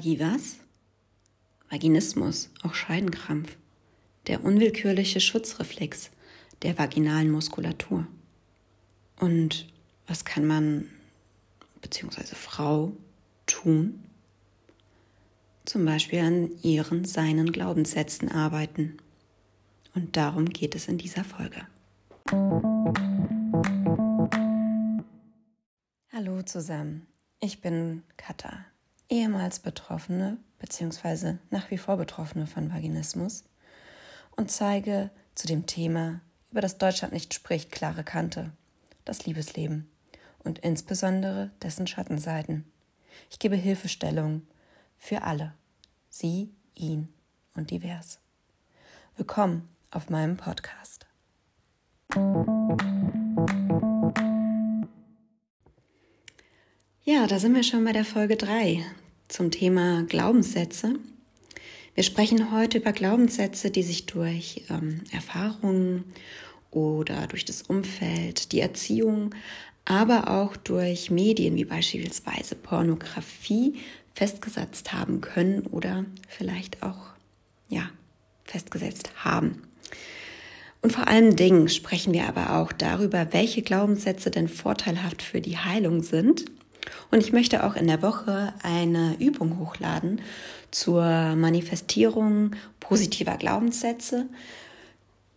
Vagi was? Vaginismus, auch Scheidenkrampf. Der unwillkürliche Schutzreflex der vaginalen Muskulatur. Und was kann man bzw. Frau tun? Zum Beispiel an ihren, seinen Glaubenssätzen arbeiten. Und darum geht es in dieser Folge. Hallo zusammen, ich bin Katha, ehemals Betroffene bzw. nach wie vor Betroffene von Vaginismus und zeige zu dem Thema, über das Deutschland nicht spricht, klare Kante, das Liebesleben und insbesondere dessen Schattenseiten. Ich gebe Hilfestellung für alle, sie, ihn und divers. Willkommen auf meinem Podcast. Ja, da sind wir schon bei der Folge 3 zum Thema Glaubenssätze. Wir sprechen heute über Glaubenssätze, die sich durch ähm, Erfahrungen oder durch das Umfeld, die Erziehung, aber auch durch Medien wie beispielsweise Pornografie festgesetzt haben können oder vielleicht auch ja, festgesetzt haben. Und vor allen Dingen sprechen wir aber auch darüber, welche Glaubenssätze denn vorteilhaft für die Heilung sind. Und ich möchte auch in der Woche eine Übung hochladen zur Manifestierung positiver Glaubenssätze,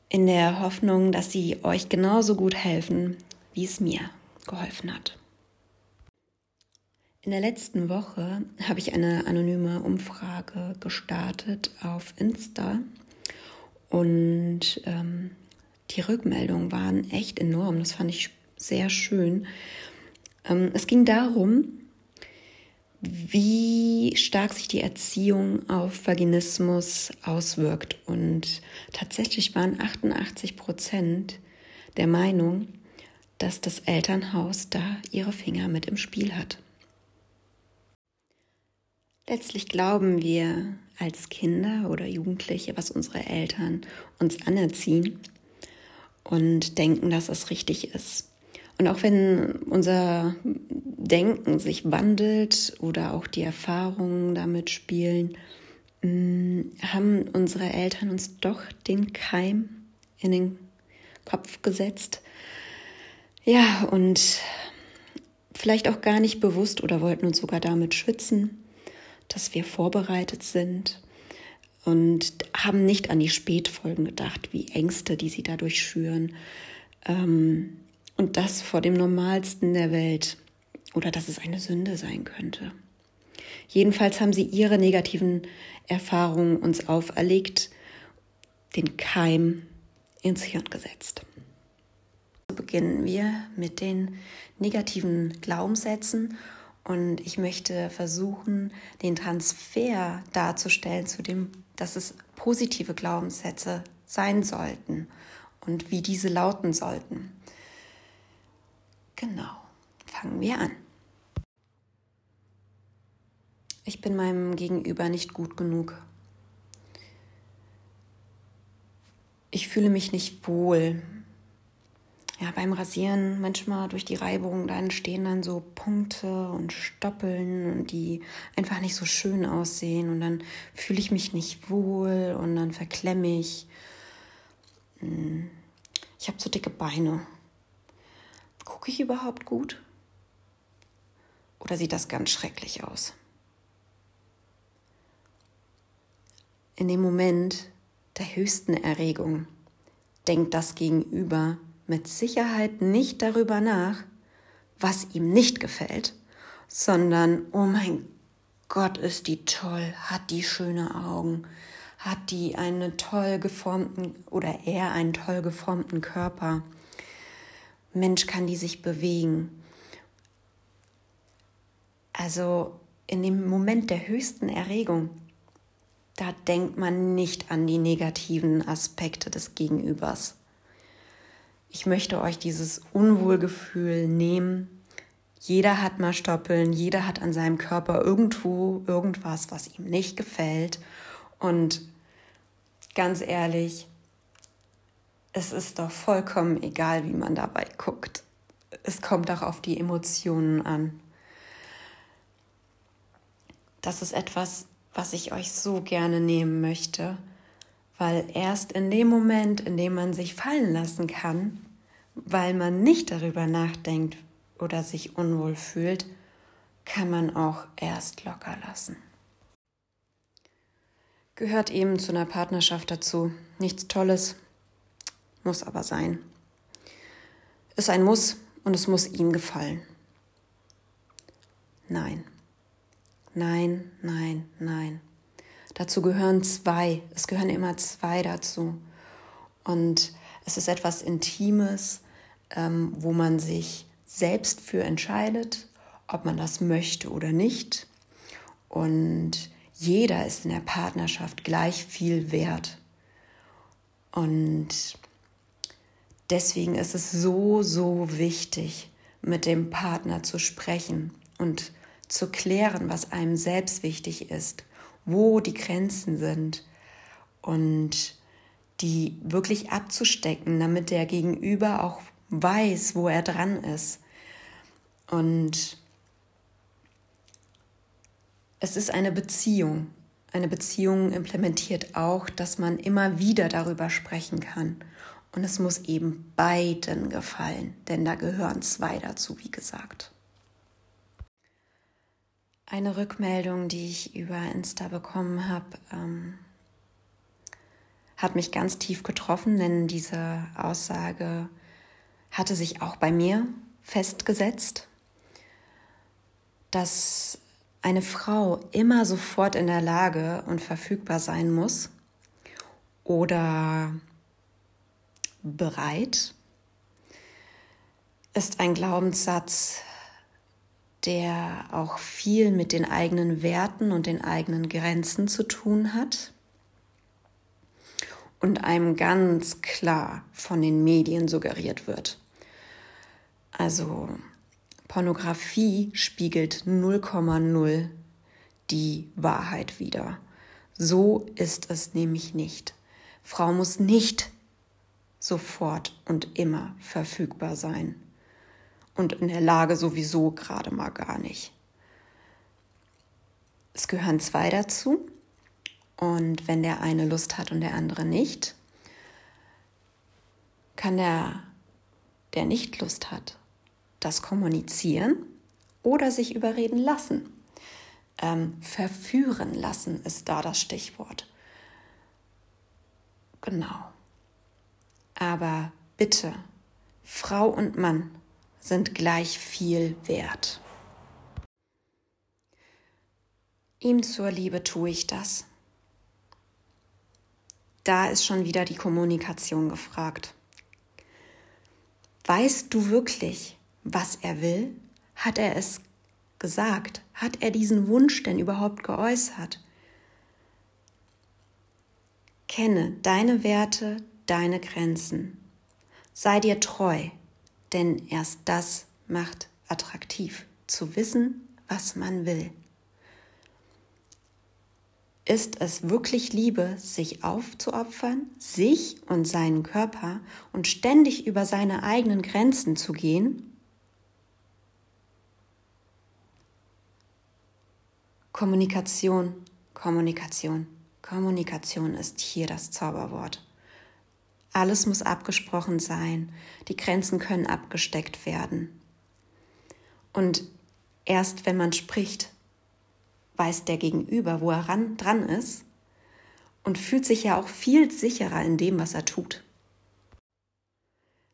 in der Hoffnung, dass sie euch genauso gut helfen, wie es mir geholfen hat. In der letzten Woche habe ich eine anonyme Umfrage gestartet auf Insta und ähm, die Rückmeldungen waren echt enorm. Das fand ich sehr schön. Ähm, es ging darum, wie stark sich die Erziehung auf Vaginismus auswirkt. Und tatsächlich waren 88 Prozent der Meinung, dass das Elternhaus da ihre Finger mit im Spiel hat. Letztlich glauben wir als Kinder oder Jugendliche, was unsere Eltern uns anerziehen und denken, dass es richtig ist. Und auch wenn unser Denken sich wandelt oder auch die Erfahrungen damit spielen, mm, haben unsere Eltern uns doch den Keim in den Kopf gesetzt. Ja, und vielleicht auch gar nicht bewusst oder wollten uns sogar damit schützen, dass wir vorbereitet sind und haben nicht an die Spätfolgen gedacht, wie Ängste, die sie dadurch schüren. Ähm, und das vor dem Normalsten der Welt oder dass es eine Sünde sein könnte. Jedenfalls haben sie ihre negativen Erfahrungen uns auferlegt, den Keim ins Hirn gesetzt. Beginnen wir mit den negativen Glaubenssätzen und ich möchte versuchen, den Transfer darzustellen zu dem, dass es positive Glaubenssätze sein sollten und wie diese lauten sollten. Genau, fangen wir an. Ich bin meinem Gegenüber nicht gut genug. Ich fühle mich nicht wohl. Ja, beim Rasieren manchmal durch die Reibung, da entstehen dann so Punkte und Stoppeln, die einfach nicht so schön aussehen. Und dann fühle ich mich nicht wohl und dann verklemme ich. Hm, ich habe zu dicke Beine. Gucke ich überhaupt gut? Oder sieht das ganz schrecklich aus? In dem Moment der höchsten Erregung denkt das Gegenüber mit Sicherheit nicht darüber nach, was ihm nicht gefällt, sondern, oh mein Gott, ist die toll, hat die schöne Augen, hat die einen toll geformten oder er einen toll geformten Körper, Mensch, kann die sich bewegen. Also in dem Moment der höchsten Erregung, da denkt man nicht an die negativen Aspekte des Gegenübers. Ich möchte euch dieses Unwohlgefühl nehmen. Jeder hat mal Stoppeln, jeder hat an seinem Körper irgendwo irgendwas, was ihm nicht gefällt. Und ganz ehrlich, es ist doch vollkommen egal, wie man dabei guckt. Es kommt auch auf die Emotionen an. das ist etwas, was ich euch so gerne nehmen möchte, weil erst in dem Moment, in dem man sich fallen lassen kann, weil man nicht darüber nachdenkt oder sich unwohl fühlt, kann man auch erst locker lassen. Gehört eben zu einer Partnerschaft dazu. Nichts Tolles, muss aber sein. Ist ein Muss und es muss ihm gefallen. Nein. Nein, nein, nein. Dazu gehören zwei. Es gehören immer zwei dazu. Und es ist etwas Intimes, ähm, wo man sich selbst für entscheidet, ob man das möchte oder nicht. Und jeder ist in der Partnerschaft gleich viel wert. Und deswegen ist es so, so wichtig, mit dem Partner zu sprechen und zu klären, was einem selbst wichtig ist, wo die Grenzen sind und die wirklich abzustecken, damit der Gegenüber auch weiß, wo er dran ist. Und es ist eine Beziehung. Eine Beziehung implementiert auch, dass man immer wieder darüber sprechen kann. Und es muss eben beiden gefallen, denn da gehören zwei dazu, wie gesagt. Eine Rückmeldung, die ich über Insta bekommen habe, ähm, hat mich ganz tief getroffen, denn diese Aussage hatte sich auch bei mir festgesetzt, dass eine Frau immer sofort in der Lage und verfügbar sein muss oder bereit, ist ein Glaubenssatz, der auch viel mit den eigenen Werten und den eigenen Grenzen zu tun hat und einem ganz klar von den Medien suggeriert wird. Also Pornografie spiegelt 0,0 die Wahrheit wider. So ist es nämlich nicht. Frau muss nicht sofort und immer verfügbar sein. Und in der Lage sowieso gerade mal gar nicht. Es gehören zwei dazu. Und wenn der eine Lust hat und der andere nicht, kann der, der nicht Lust hat, das kommunizieren oder sich überreden lassen. Ähm, verführen lassen ist da das Stichwort. Genau. Aber bitte, Frau und Mann sind gleich viel wert. Ihm zur Liebe tue ich das. Da ist schon wieder die Kommunikation gefragt. Weißt du wirklich, was er will? Hat er es gesagt? Hat er diesen Wunsch denn überhaupt geäußert? Kenne deine Werte, deine Grenzen. Sei dir treu, denn erst das macht attraktiv, zu wissen, was man will. Ist es wirklich Liebe, sich aufzuopfern, sich und seinen Körper und ständig über seine eigenen Grenzen zu gehen? Kommunikation, Kommunikation, Kommunikation ist hier das Zauberwort. Alles muss abgesprochen sein, die Grenzen können abgesteckt werden. Und erst wenn man spricht, weiß der Gegenüber, wo er ran, dran ist und fühlt sich ja auch viel sicherer in dem, was er tut.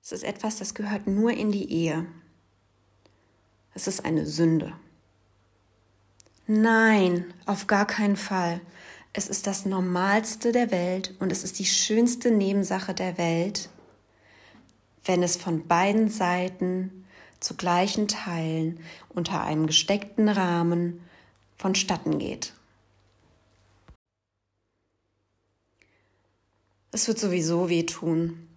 Es ist etwas, das gehört nur in die Ehe. Es ist eine Sünde. Nein, auf gar keinen Fall. Es ist das Normalste der Welt und es ist die schönste Nebensache der Welt, wenn es von beiden Seiten zu gleichen Teilen unter einem gesteckten Rahmen vonstatten geht. Es wird sowieso wehtun.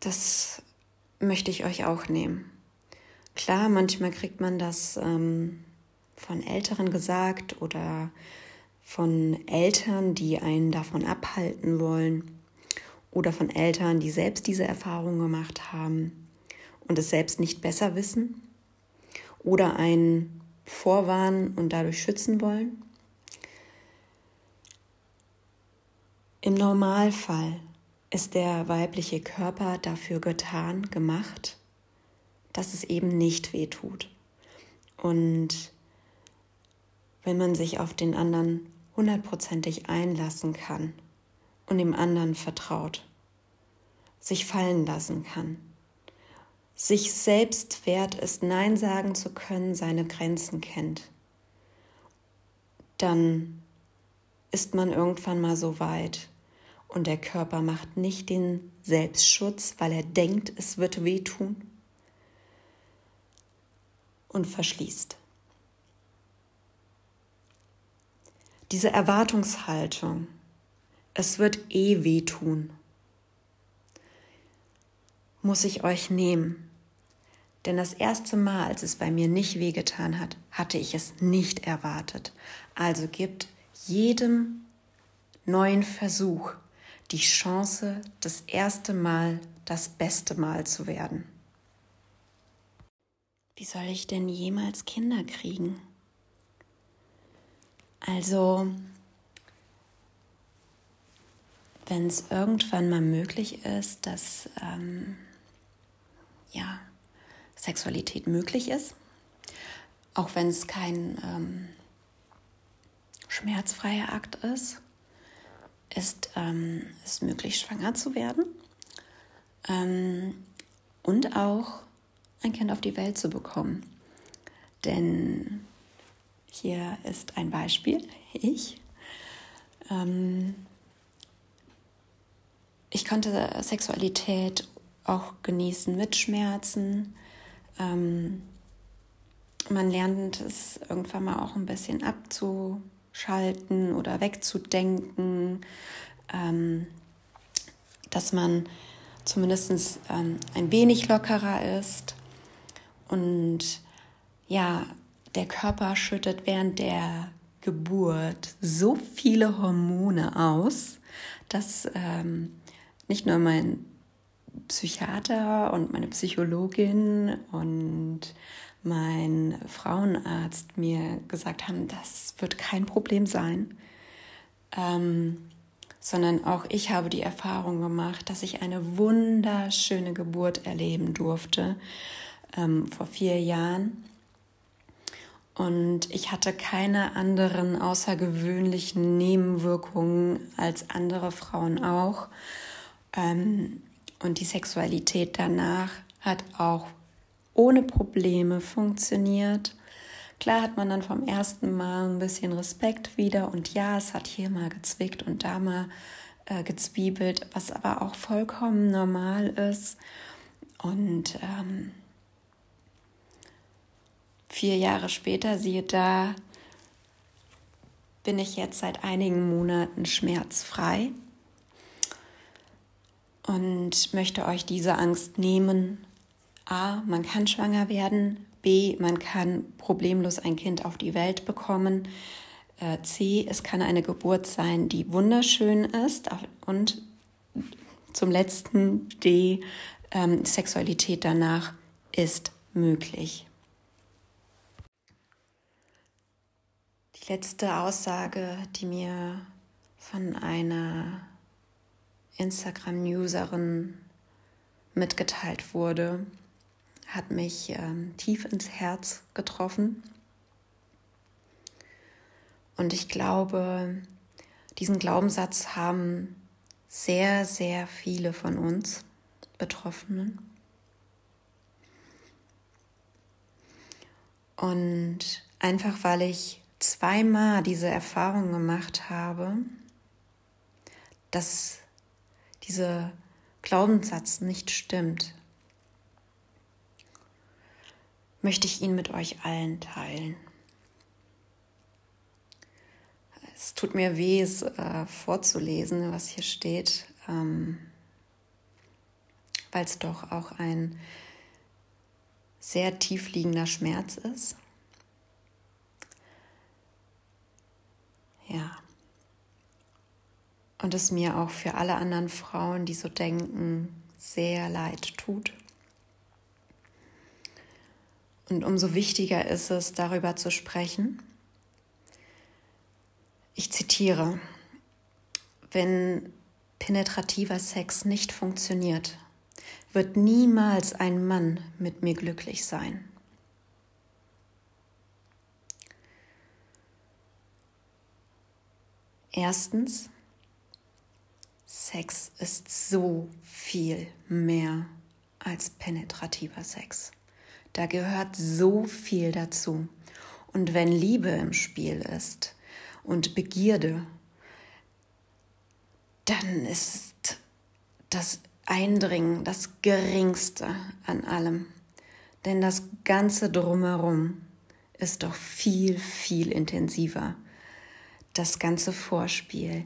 Das möchte ich euch auch nehmen. Klar, manchmal kriegt man das ähm, von Älteren gesagt oder von Eltern, die einen davon abhalten wollen oder von Eltern, die selbst diese Erfahrung gemacht haben. und es selbst nicht besser wissen oder einen vorwarnen und dadurch schützen wollen. Im Normalfall ist der weibliche Körper dafür getan, gemacht, dass es eben nicht weh tut. Und wenn man sich auf den anderen hundertprozentig einlassen kann und dem anderen vertraut, sich fallen lassen kann, sich selbst wert ist, Nein sagen zu können, seine Grenzen kennt, dann ist man irgendwann mal so weit und der Körper macht nicht den Selbstschutz, weil er denkt, es wird wehtun und verschließt. Diese Erwartungshaltung, es wird eh wehtun, muss ich euch nehmen. Denn das erste Mal, als es bei mir nicht wehgetan hat, hatte ich es nicht erwartet. Also gibt jedem neuen Versuch die Chance, das erste Mal das beste Mal zu werden. Wie soll ich denn jemals Kinder kriegen? Also, wenn es irgendwann mal möglich ist, dass ähm, ja, Sexualität möglich ist, auch wenn es kein ähm, schmerzfreier Akt ist, ist ähm, es möglich, schwanger zu werden ähm, und auch ein Kind auf die Welt zu bekommen. Denn hier ist ein Beispiel, ich. Ähm, ich konnte Sexualität auch genießen mit Schmerzen. Ähm, man lernt es irgendwann mal auch ein bisschen abzuschalten oder wegzudenken, ähm, dass man zumindest ähm, ein wenig lockerer ist. Und ja, der Körper schüttet während der Geburt so viele Hormone aus, dass ähm, nicht nur mein Psychiater und meine Psychologin und mein Frauenarzt mir gesagt haben, das wird kein Problem sein, ähm, sondern auch ich habe die Erfahrung gemacht, dass ich eine wunderschöne Geburt erleben durfte ähm, vor vier Jahren. Und ich hatte keine anderen außergewöhnlichen Nebenwirkungen als andere Frauen auch. Ähm, und die Sexualität danach hat auch ohne Probleme funktioniert. Klar hat man dann vom ersten Mal ein bisschen Respekt wieder und ja, es hat hier mal gezwickt und da mal äh, gezwiebelt, was aber auch vollkommen normal ist. Und ähm, vier Jahre später, siehe da, bin ich jetzt seit einigen Monaten schmerzfrei und möchte euch diese Angst nehmen. A, man kann schwanger werden. B, man kann problemlos ein Kind auf die Welt bekommen. Äh, C, es kann eine Geburt sein, die wunderschön ist. Und zum letzten D, ähm, Sexualität danach ist möglich. Letzte Aussage, die mir von einer Instagram-Userin mitgeteilt wurde, hat mich ähm, tief ins Herz getroffen. Und ich glaube, diesen Glaubenssatz haben sehr, sehr viele von uns Betroffenen. Und einfach weil ich zweimal diese Erfahrung gemacht habe, dass dieser Glaubenssatz nicht stimmt, möchte ich ihn mit euch allen teilen. Es tut mir weh, es äh, vorzulesen, was hier steht, ähm, weil es doch auch ein sehr tiefliegender Schmerz ist. Ja und es mir auch für alle anderen Frauen, die so denken, sehr leid tut. Und umso wichtiger ist es, darüber zu sprechen. Ich zitiere, wenn penetrativer Sex nicht funktioniert, wird niemals ein Mann mit mir glücklich sein. Erstens, Sex ist so viel mehr als penetrativer Sex. Da gehört so viel dazu. Und wenn Liebe im Spiel ist und Begierde, dann ist das Eindringen das geringste an allem. Denn das Ganze drumherum ist doch viel, viel intensiver. Das ganze Vorspiel,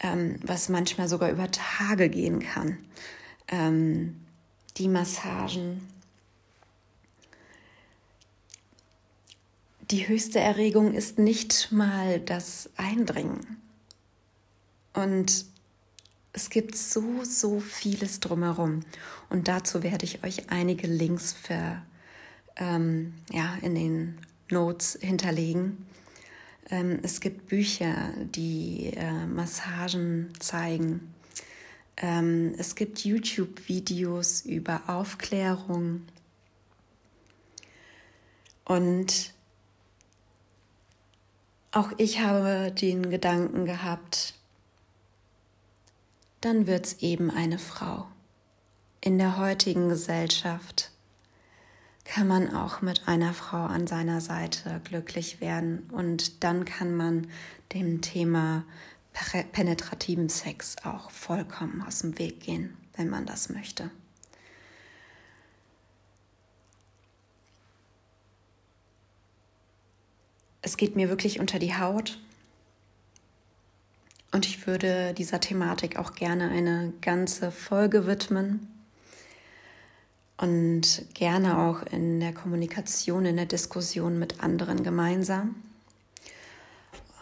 ähm, was manchmal sogar über Tage gehen kann. Ähm, die Massagen. Die höchste Erregung ist nicht mal das Eindringen. Und es gibt so, so vieles drumherum. Und dazu werde ich euch einige Links für, ähm, ja, in den Notes hinterlegen. Ähm, es gibt Bücher, die äh, Massagen zeigen. Ähm, es gibt YouTube-Videos über Aufklärung. Und auch ich habe den Gedanken gehabt, dann wird es eben eine Frau. In der heutigen Gesellschaft kann man auch mit einer Frau an seiner Seite glücklich werden. Und dann kann man dem Thema penetrativen Sex auch vollkommen aus dem Weg gehen, wenn man das möchte. Es geht mir wirklich unter die Haut. Und ich würde dieser Thematik auch gerne eine ganze Folge widmen und gerne auch in der Kommunikation, in der Diskussion mit anderen gemeinsam.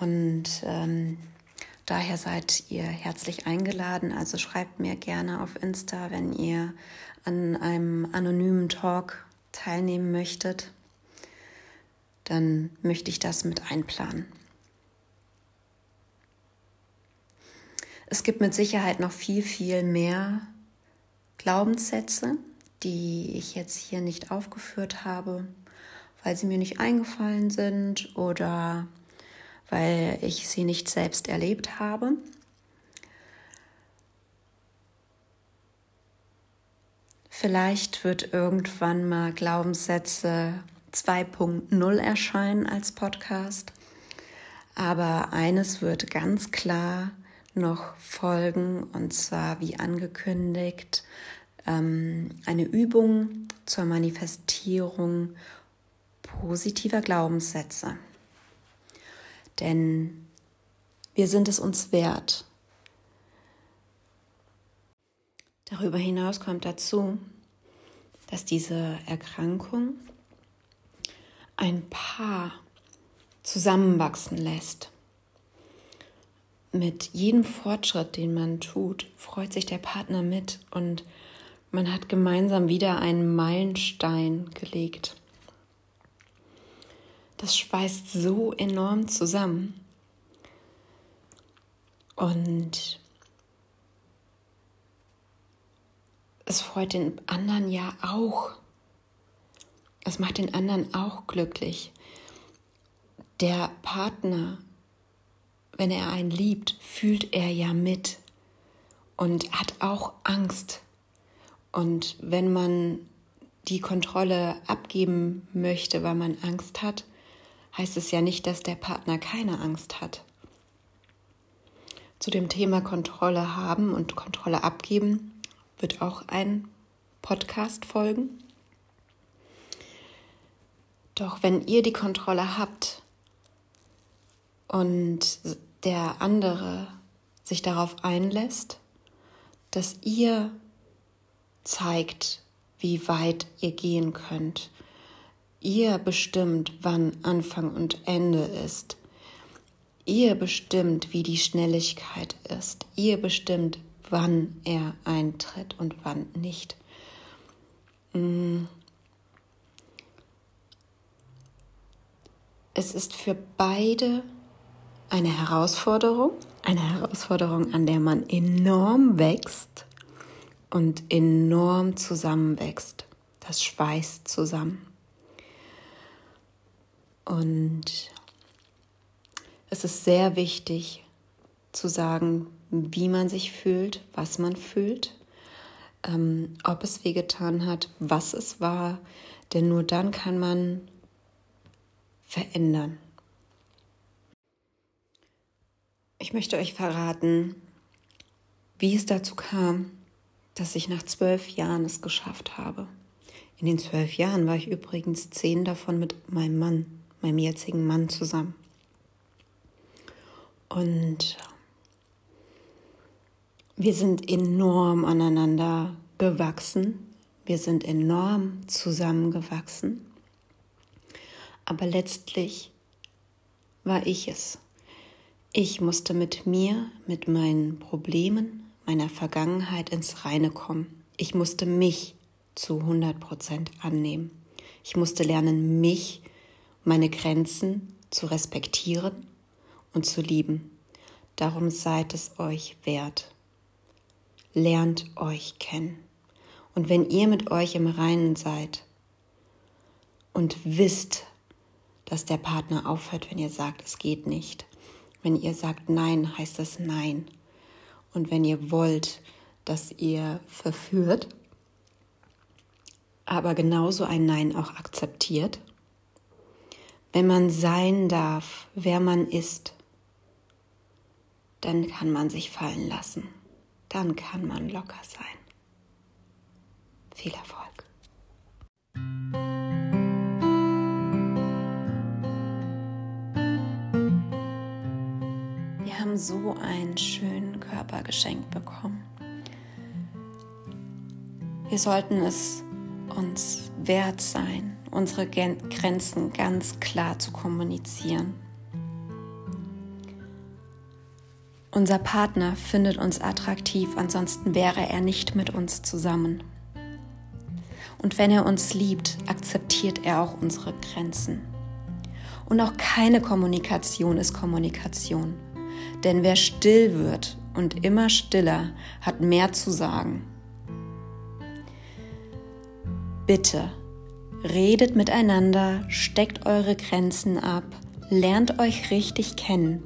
Und ähm, Daher seid ihr herzlich eingeladen. Also schreibt mir gerne auf Insta, wenn ihr an einem anonymen Talk teilnehmen möchtet. Dann möchte ich das mit einplanen. Es gibt mit Sicherheit noch viel, viel mehr Glaubenssätze, die ich jetzt hier nicht aufgeführt habe, weil sie mir nicht eingefallen sind oder weil ich sie nicht selbst erlebt habe. Vielleicht wird irgendwann mal Glaubenssätze 2.0 erscheinen als Podcast. Aber eines wird ganz klar noch folgen, und zwar wie angekündigt, ähm, eine Übung zur Manifestierung positiver Glaubenssätze. Denn wir sind es uns wert. Darüber hinaus kommt dazu, dass diese Erkrankung ein Paar zusammenwachsen lässt. Mit jedem Fortschritt, den man tut, freut sich der Partner mit und man hat gemeinsam wieder einen Meilenstein gelegt das schweißt so enorm zusammen. Und es freut den anderen ja auch. Es macht den anderen auch glücklich. Der Partner, wenn er einen liebt, fühlt er ja mit und hat auch Angst. Und wenn man die Kontrolle abgeben möchte, weil man Angst hat, heißt es ja nicht, dass der Partner keine Angst hat. Zu dem Thema Kontrolle haben und Kontrolle abgeben wird auch ein Podcast folgen. Doch wenn ihr die Kontrolle habt und der andere sich darauf einlässt, dass ihr zeigt, wie weit ihr gehen könnt, Ihr bestimmt, wann Anfang und Ende ist. Ihr bestimmt, wie die Schnelligkeit ist. Ihr bestimmt, wann er eintritt und wann nicht. Mm. es ist für beide eine Herausforderung, eine Herausforderung, an der man enorm wächst und enorm zusammenwächst. Das schweißt zusammen. Und es ist sehr wichtig zu sagen, wie man sich fühlt, was man fühlt, ähm, ob es wehgetan hat, was es war, denn nur dann kann man verändern. Ich möchte euch verraten, wie es dazu kam, dass ich nach zwölf Jahren es geschafft habe. In den zwölf Jahren war ich übrigens zehn davon mit meinem Mann, meinem jetzigen Mann zusammen. Und wir sind enorm aneinander gewachsen. Wir sind enorm zusammengewachsen. Aber letztlich war ich es. Ich musste mit mir, mit meinen Problemen, meiner Vergangenheit ins Reine kommen. Ich musste mich zu 100 Prozent annehmen. Ich musste lernen, mich, meine Grenzen zu respektieren und zu lieben. Darum seid es euch wert. Lernt euch kennen. Und wenn ihr mit euch im Reinen seid und wisst, dass der Partner aufhört, wenn ihr sagt, es geht nicht. Wenn ihr sagt Nein, heißt es Nein. Und wenn ihr wollt, dass ihr verführt, aber genauso ein Nein auch akzeptiert, wenn man sein darf, wer man ist, dann kann man sich fallen lassen. Dann kann man locker sein. Viel Erfolg. Haben so einen schönen Körper geschenkt bekommen. Wir sollten es uns wert sein, unsere Grenzen ganz klar zu kommunizieren. Unser Partner findet uns attraktiv, ansonsten wäre er nicht mit uns zusammen. Und wenn er uns liebt, akzeptiert er auch unsere Grenzen. Und auch keine Kommunikation ist Kommunikation. Denn wer still wird und immer stiller, hat mehr zu sagen. Bitte, redet miteinander, steckt eure Grenzen ab, lernt euch richtig kennen.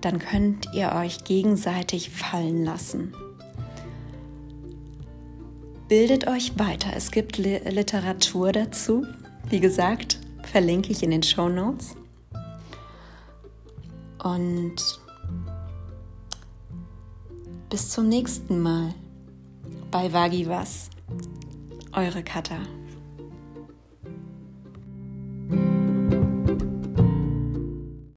Dann könnt ihr euch gegenseitig fallen lassen. Bildet euch weiter. Es gibt Literatur dazu. Wie gesagt, verlinke ich in den Show Notes. Und bis zum nächsten Mal bei Vagivas. Eure Katha.